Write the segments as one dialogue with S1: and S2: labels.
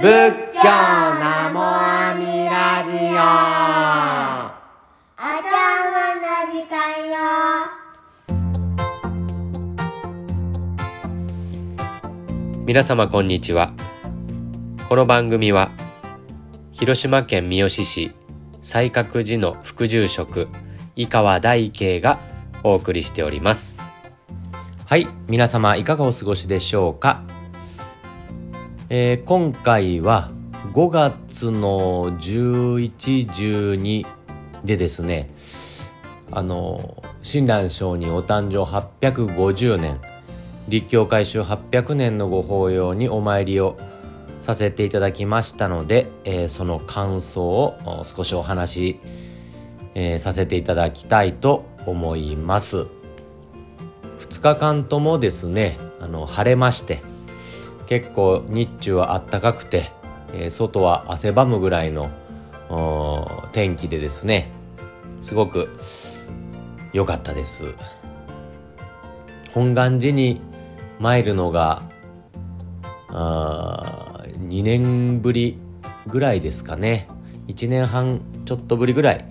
S1: 仏教ナモアミラジオ。
S2: お茶碗の時間よ。
S1: 皆様こんにちは。この番組は広島県三次市西覚寺の副住職井川大慶がお送りしております。はい皆様いかがお過ごしでしょうか？えー、今回は5月の11、12でですね、あの、親鸞聖にお誕生850年、立教改修800年のご法要にお参りをさせていただきましたので、えー、その感想を少しお話し、えー、させていただきたいと思います。2日間ともですね、あの晴れまして、結構日中はあったかくて、え、外は汗ばむぐらいの天気でですねすごく良かったです。本願寺に参るのがあ2年ぶりぐらいですかね。1年半ちょっとぶりぐらい、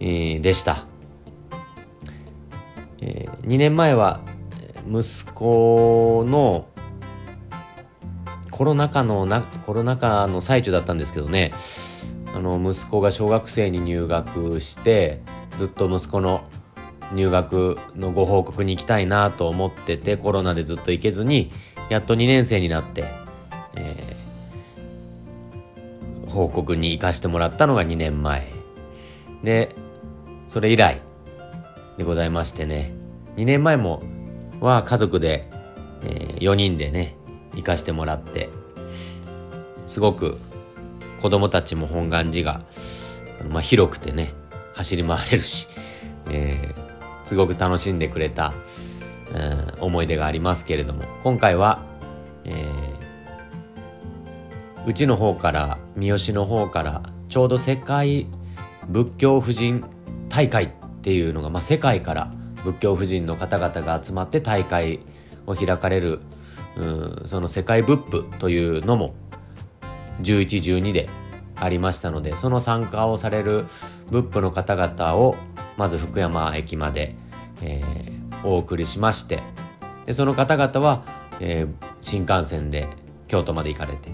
S1: えー、でした、えー、2年前は息子のコロナ禍のなコロナ禍の最中だったんですけどね。あの息子が小学生に入学してずっと息子の入学のご報告に行きたいなと思っててコロナでずっと行けずにやっと2年生になって、えー、報告に行かしてもらったのが2年前。でそれ以来でございましてね。2年前もは家族で、えー、4人でね行かしてもらってすごく子供たちも本願寺が、まあ、広くてね走り回れるし、えー、すごく楽しんでくれた、うん、思い出がありますけれども今回は、えー、うちの方から三好の方からちょうど世界仏教婦人大会っていうのが、まあ、世界から仏教婦人の方々が集まって大会を開かれるうんその世界仏譜というのも1112でありましたのでその参加をされる仏譜の方々をまず福山駅まで、えー、お送りしましてでその方々は、えー、新幹線で京都まで行かれて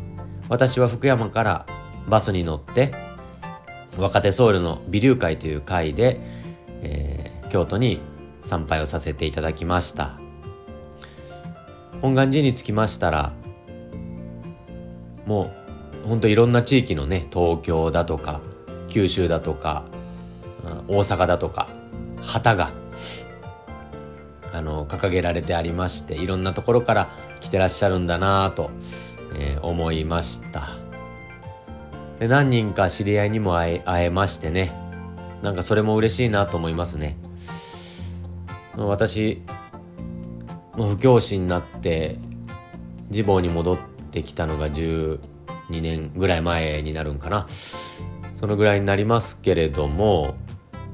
S1: 私は福山からバスに乗って若手僧侶の美龍会という会で、えー、京都に参拝をさせていただきました。本願寺に着きましたらもうほんといろんな地域のね東京だとか九州だとか大阪だとか旗があの掲げられてありましていろんなところから来てらっしゃるんだなと、えー、思いました。で何人か知り合いにも会え会えましてねなんかそれも嬉しいなと思いますね。私不教師になって自暴に戻ってきたのが12年ぐらい前になるんかな。そのぐらいになりますけれども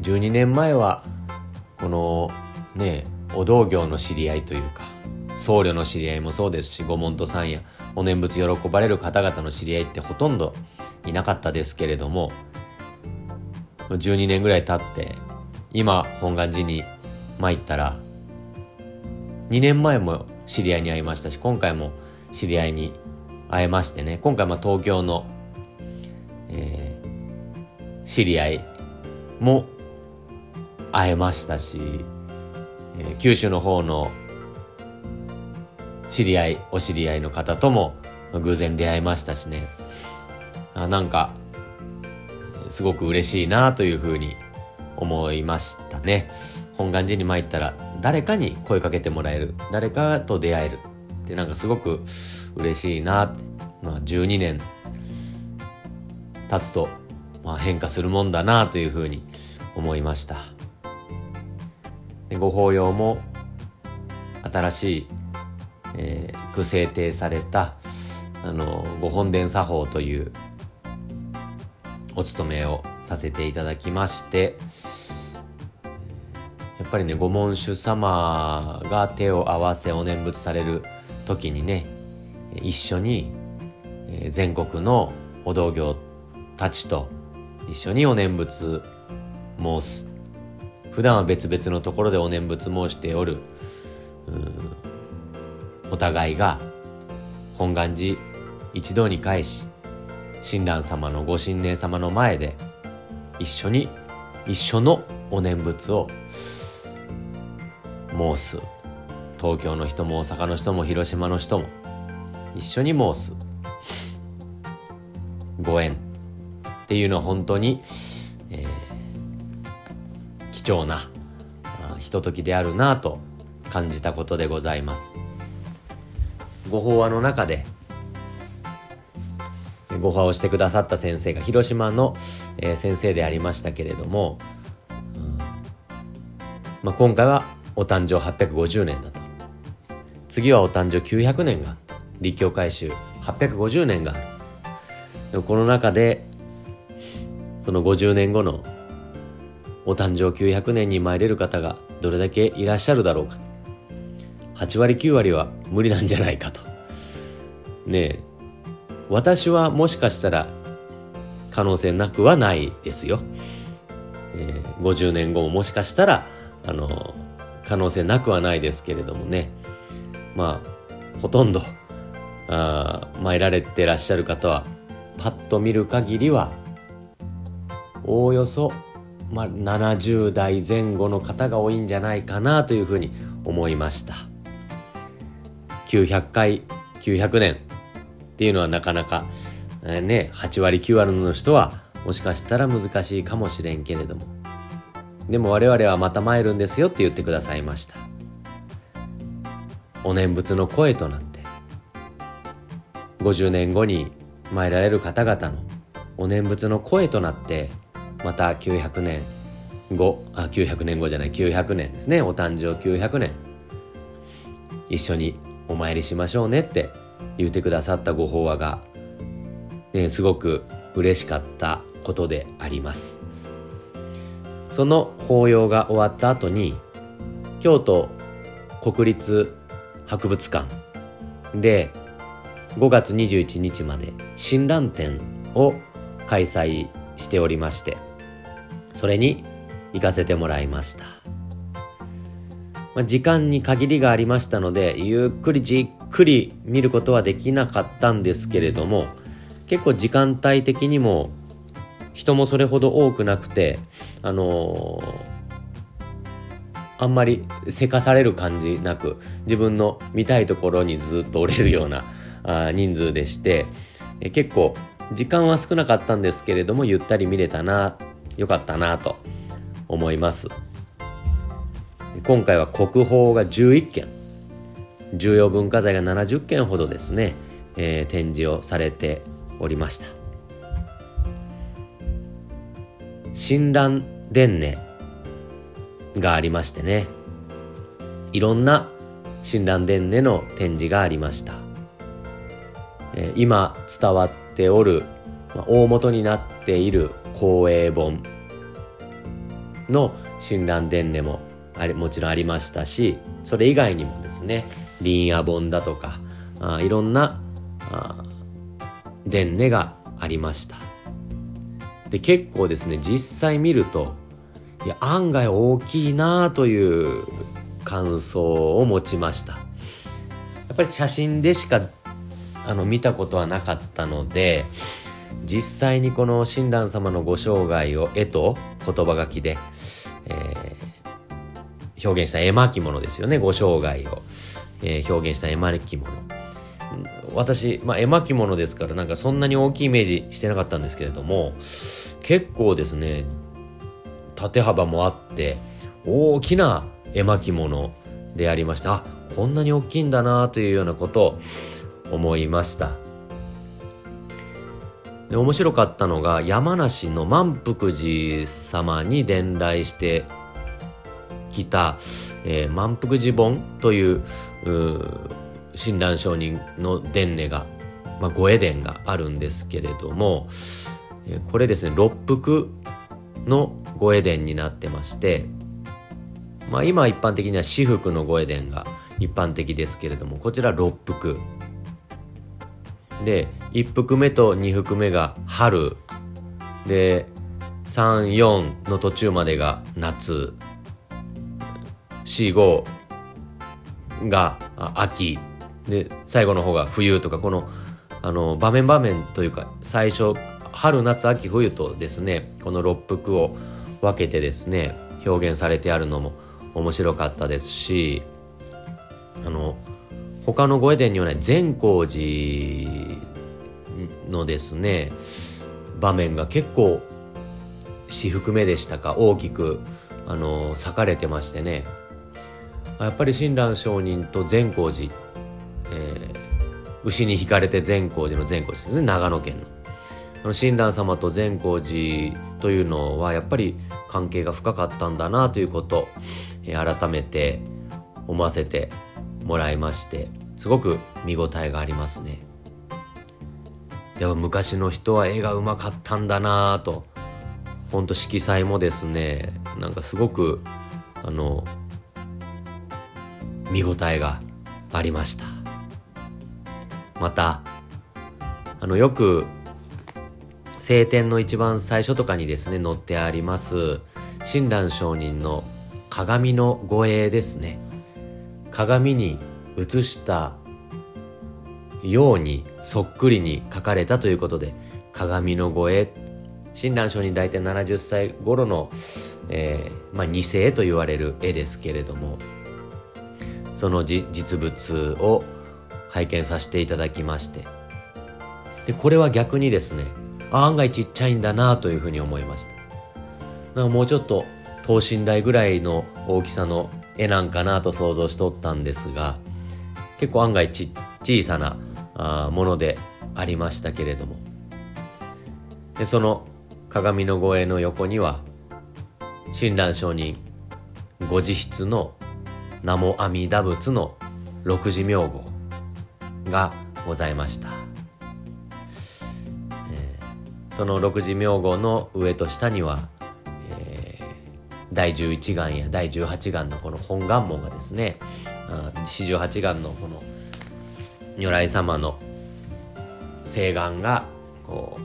S1: 12年前はこのねお道行の知り合いというか僧侶の知り合いもそうですし御門徒さんやお念仏喜ばれる方々の知り合いってほとんどいなかったですけれども12年ぐらい経って今本願寺に参ったら2年前も知り合いに会いましたし今回も知り合いに会えましてね。今回ま東京の、えー、知り合いも会えましたし、えー、九州の方の知り合いお知り合いの方とも偶然出会いましたしね。あなんかすごく嬉しいなというふうに思いましたね。本願寺に参ったら誰かに声かけてもらえる。誰かと出会えるってなんかすごく嬉しいなって、まあ、12年経つと、まあ、変化するもんだなというふうに思いました。でご法要も新しい、えー、区制定されたあのご本殿作法というお勤めをさせていただきましてっぱりねご門主様が手を合わせお念仏される時にね一緒に全国のお道行たちと一緒にお念仏申す。普段は別々のところでお念仏申しておるお互いが本願寺一堂に会し親鸞様のご神念様の前で一緒に一緒のお念仏を申す東京の人も大阪の人も広島の人も一緒に申すご縁。っていうのは本当に、えー貴重なひとときであるなと感じたことでございます。ご法話の中でご法話をしてくださった先生が広島の、えー先生でありましたけれども、うんまあ、今回はお誕生850年だと。次はお誕生900年が立教改修850年が。この中でその50年後のお誕生900年に参れる方がどれだけいらっしゃるだろうか。8割9割は無理なんじゃないかと。ねえ。私はもしかしたら可能性なくはないですよ、えー50年後ももしかしたらあの可能性なくはないですけれどもね。まあほとんどあ参られてらっしゃる方はパッと見る限りはおおよそ、まあ、70代前後の方が多いんじゃないかなというふうに思いました。900回900年っていうのはなかなか、えーね8割9割の人はもしかしたら難しいかもしれんけれども。でも我々はまた参るんですよって言ってくださいました。お念仏の声となって50年後に参られる方々のお念仏の声となってまた900年後あ900年後じゃない900年ですね。お誕生900年。一緒にお参りしましょうねって言ってくださったご法話が、ね、すごく嬉しかったことであります。その法要が終わった後に京都国立博物館で5月21日まで親鸞展を開催しておりましてそれに行かせてもらいました、まあ、時間に限りがありましたのでゆっくりじっくり見ることはできなかったんですけれども結構時間帯的にも人もそれほど多くなくてあのーあんまりせかされる感じなく自分の見たいところにずっと折れるようなあ人数でしてえ結構時間は少なかったんですけれどもゆったり見れたなよかったなと思います。今回は国宝が11件重要文化財が70件ほどですね、えー展示をされておりました。親鸞伝音がありましてね。いろんな親鸞伝音の展示がありました、え今伝わっておる、ま大元になっている光栄本の親鸞伝音もありもちろんありましたしそれ以外にもですね林野本だとかあいろんなあ伝音がありました。で結構ですね実際見るといや案外大きいなという感想を持ちました。やっぱり写真でしかあの見たことはなかったので実際にこの親鸞様のご生涯を絵と言葉書きで、えー表現した絵巻物ですよねご生涯を、えー表現した絵巻物。私、まあ、絵巻物ですからなんかそんなに大きいイメージしてなかったんですけれども結構ですね縦幅もあって大きな絵巻物でありました。あこんなに大きいんだなというようなことを思いました。で面白かったのが山梨の満福寺様に伝来してきた、えー満福寺本というう親鸞上人の伝音が、まあ、ご絵伝があるんですけれども、これですね六福のご絵伝になってまして、まあ、今一般的には私服のご絵伝が一般的ですけれどもこちら六福。で1幅目と2幅目が春。で34の途中までが夏。45が秋。で最後の方が冬とかこのあの場面場面というか最初春夏秋冬とですねこの6幅を分けてですね表現されてあるのも面白かったですしあの他の御絵伝にはない善光寺のですね場面が結構私服目でしたか大きくあの裂かれてましてね。やっぱり親鸞上人と善光寺、えー、牛に引かれて善光寺の善光寺ですね長野県の。あの親鸞様と善光寺というのはやっぱり関係が深かったんだなということ、えー、改めて思わせてもらいましてすごく見応えがありますね。でも昔の人は絵がうまかったんだなとほんと色彩もですねなんかすごくあの見応えがありましたまたあのよく晴天の一番最初とかにですね載ってあります親鸞上人の鏡の護衛ですね。鏡に映したようにそっくりに描かれたということで鏡の護衛親鸞上人大体70歳頃の、えーまあ、二世と言われる絵ですけれどもその実物を拝見させていただきまして。でこれは逆にですね案外ちっちゃいんだなというふうに思いました。なんかもうちょっと等身大ぐらいの大きさの絵なんかなと想像しとったんですが結構案外ち小さなあものでありましたけれども。でその鏡の護衛の横には親鸞上人ご自筆の南無阿弥陀仏の六字名号がございました、えー、その六字名号の上と下には、えー、第十一願や第十八願のこの本願門がですね四十八願のこの如来様の誓願がこ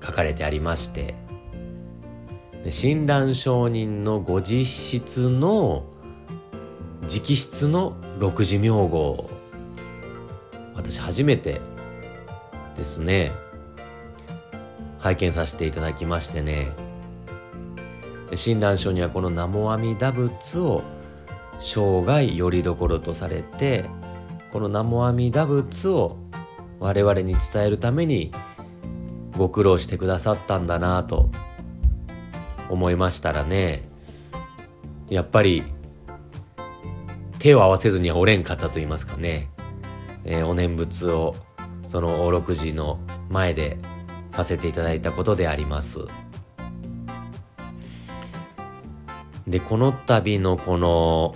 S1: う書かれてありまして親鸞上人のご自筆の直筆の六字名号私初めてですね拝見させていただきましてね。親鸞書にはこの南無阿弥陀仏を生涯よりどころとされてこの南無阿弥陀仏を我々に伝えるためにご苦労してくださったんだなと思いましたらねやっぱり手を合わせずにはおれんかったと言いますかね、えー、お念仏をその大六寺の前でさせていただいたことであります。でこの度のこの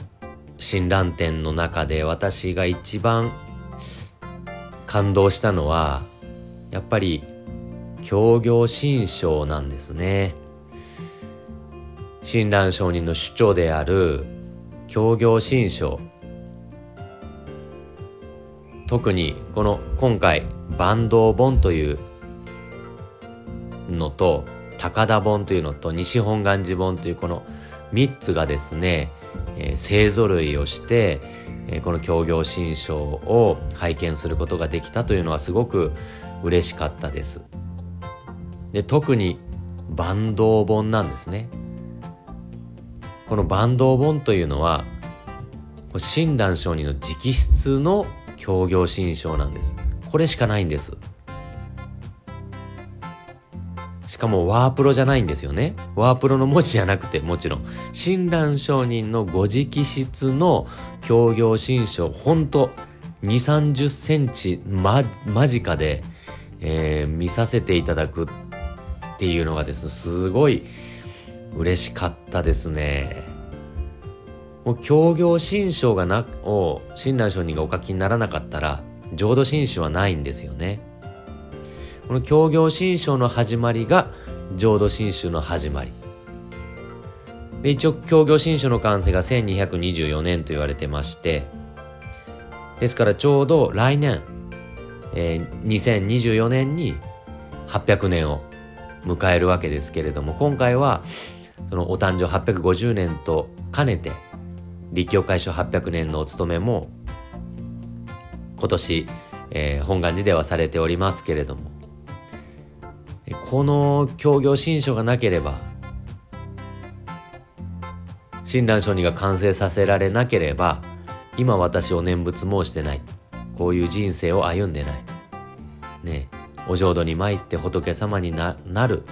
S1: 親鸞展の中で私が一番感動したのはやっぱり協業新章なんですね。親鸞上人の主張である協業新書特にこの今回坂東本というのと高田本というのと西本願寺本というこの3つがですね、えー、勢ぞろいをして、えー、この協業新書を拝見することができたというのはすごく嬉しかったです。で特に坂東本なんですね。この坂東本というのは親鸞上人の直筆の協業新書なんです。これしかないんです。しかもワープロじゃないんですよね。ワープロの文字じゃなくてもちろん。親鸞上人のご直筆の協業新書ほんと2 3 0センチ間近で、えー、見させていただくっていうのがですねすごい嬉しかったですね。もう協業新書がな、を親鸞上人がお書きにならなかったら、浄土真宗はないんですよね。この協業新書の始まりが浄土真宗の始まり。で一応、協業新書の完成が1224年と言われてまして、ですからちょうど来年、えー2024年に800年を迎えるわけですけれども今回はそのお誕生850年と兼ねて立教会所800年のお務めも今年、えー本願寺ではされておりますけれどもこの協業新書がなければ親鸞聖人が完成させられなければ今私を念仏もしてない。こういう人生を歩んでない。ねお浄土に参って仏様にななる。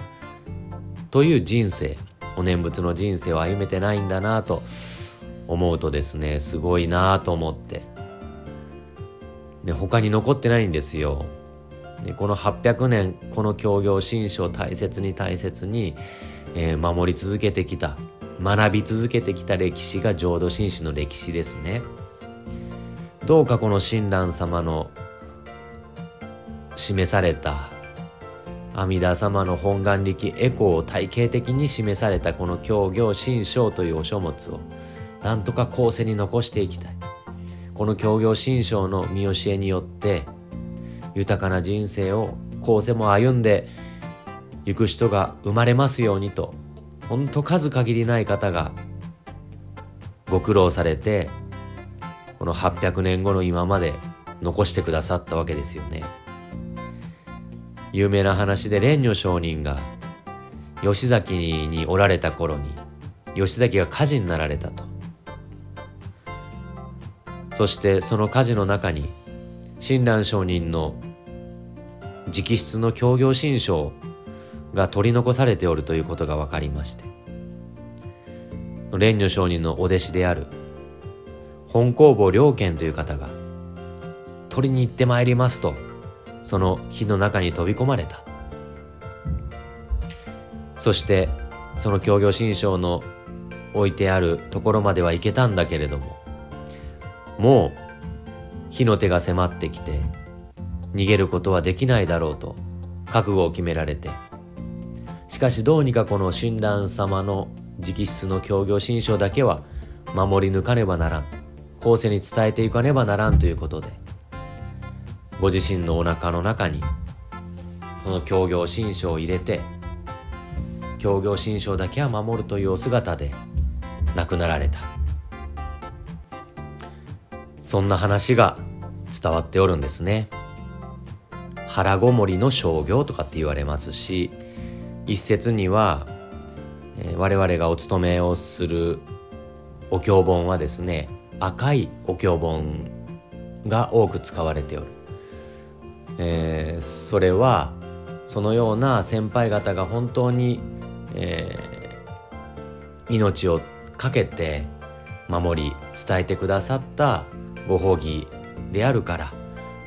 S1: という人生お念仏の人生を歩めてないんだなと思うとですねすごいなあと思って。で他に残ってないんですよ。でこの800年この協業新書を大切に大切に、えー守り続けてきた学び続けてきた歴史が浄土真宗の歴史ですね。どうかこの親鸞様の示された阿弥陀様の本願力エコーを体系的に示されたこの教行新章というお書物をなんとか後世に残していきたい。この教行新章の見教えによって豊かな人生を後世も歩んで行く人が生まれますようにとほんと数限りない方がご苦労されてこの800年後の今まで残してくださったわけですよね。有名な話で蓮如上人が吉崎におられた頃に吉崎が火事になられたと。そしてその火事の中に親鸞上人の直筆の協業新書が取り残されておるということが分かりまして蓮如上人のお弟子である本工房良賢という方が取りに行ってまいりますとその火の中に飛び込まれた。そしてその協業新章の置いてあるところまでは行けたんだけれどももう火の手が迫ってきて逃げることはできないだろうと覚悟を決められて。しかしどうにかこの親鸞様の直筆の協業新書だけは守り抜かねばならん後世に伝えていかねばならんということでご自身のお腹の中にこの協業新書を入れて協業新書だけは守るというお姿で亡くなられた。そんな話が伝わっておるんですね。腹ごもりの商業とかって言われますし一説には、え我々がお勤めをするお経本はですね赤いお経本が多く使われておる、えーそれはそのような先輩方が本当に、えー命を懸けて守り伝えてくださったご褒義であるから、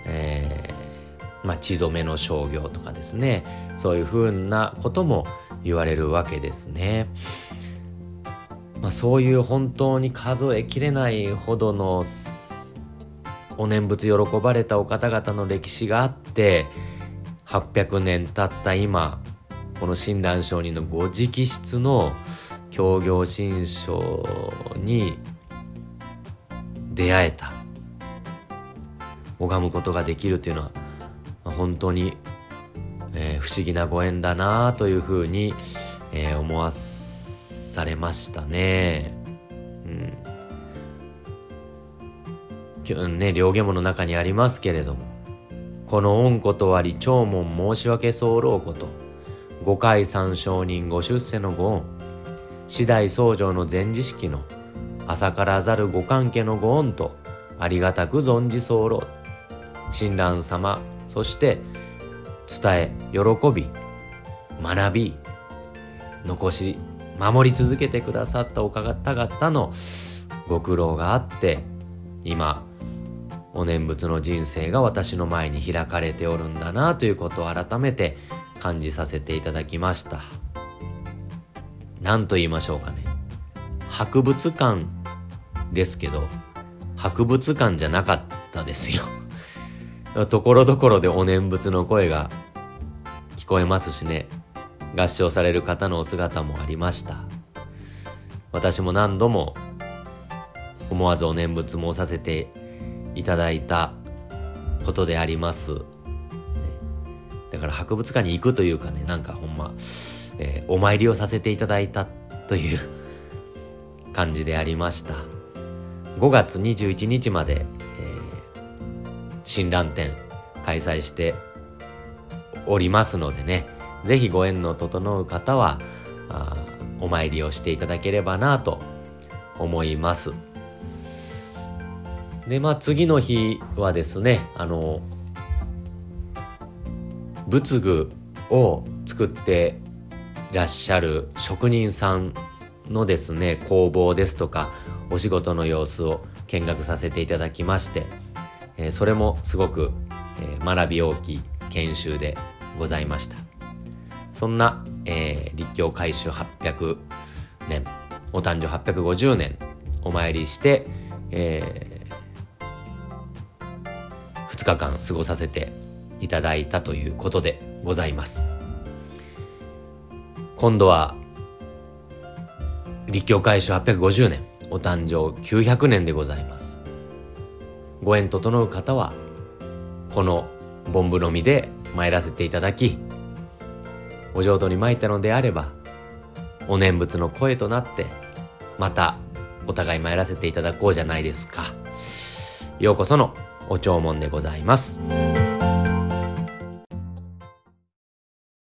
S1: えーまあ、血染めの商業とかですねそういうふうなことも言われるわけですね。まあ、そういう本当に数えきれないほどのお念仏喜ばれたお方々の歴史があって800年経った今この親鸞上人のご直筆の教行新書に出会えた拝むことができるというのは本当に、えー不思議なご縁だなというふうに、えー思わされましたね。うんね、両下門の中にありますけれども、この恩ことわり長門申し訳候こと、五回三承人ご出世のご恩、次第僧正の前辞式の朝からざるご関係のご恩と、ありがたく存じ候。親鸞様、そして伝え、喜び、学び、残し、守り続けてくださったお方々のご苦労があって、今、お念仏の人生が私の前に開かれておるんだなということを改めて感じさせていただきました。何と言いましょうかね。博物館ですけど、博物館じゃなかったですよ。ところどころでお念仏の声が聞こえますしね。合唱される方のお姿もありました。私も何度も思わずお念仏もさせていただいたことであります。だから博物館に行くというかねなんかほんま、えーお参りをさせていただいたという感じでありました5月21日まで、えー親鸞展開催しておりますのでねぜひご縁の整う方はあお参りをしていただければなと思います。でまあ次の日はですねあの仏具を作っていらっしゃる職人さんのですね工房ですとかお仕事の様子を見学させていただきまして、えーそれもすごく、えー学び大きい研修でございました。そんな、えー立教改修800年お誕生850年お参りして、え2日間過ごさせていただいたということでございます。今度は立教改修850年お誕生900年でございます。ご縁整う方はこのボンブの実で参らせていただきお浄土に参ったのであればお念仏の声となってまたお互い参らせていただこうじゃないですか。ようこそのお弔問でございます。